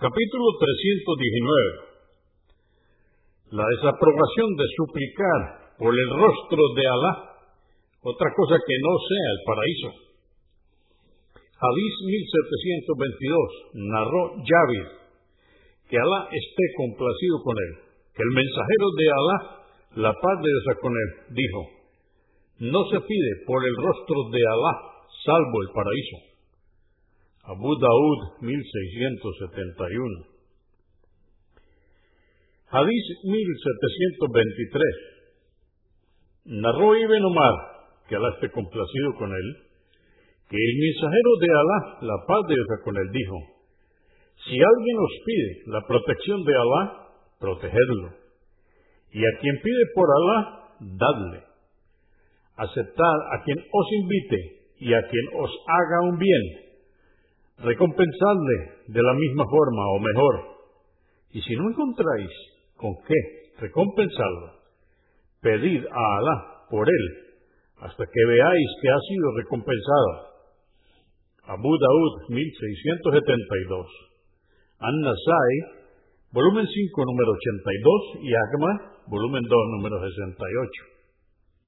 Capítulo 319. La desaprobación de suplicar por el rostro de Alá, otra cosa que no sea el paraíso. Hadís 1722 narró Javid, que Alá esté complacido con él, que el mensajero de Alá, la paz de Dios con él, dijo, no se pide por el rostro de Alá salvo el paraíso. Abu Daud 1671. Hadís 1723. Narró Ibn Omar, que Alá esté complacido con él, que el mensajero de Alá, la paz de Dios con él, dijo, si alguien os pide la protección de Alá, protegedlo. Y a quien pide por Alá, dadle. Aceptad a quien os invite y a quien os haga un bien. Recompensadle de la misma forma o mejor. Y si no encontráis con qué recompensarlo, pedid a Alá por él hasta que veáis que ha sido recompensado. Abu Daud 1672. An-Nasai, volumen 5, número 82 y Agma, volumen 2, número 68.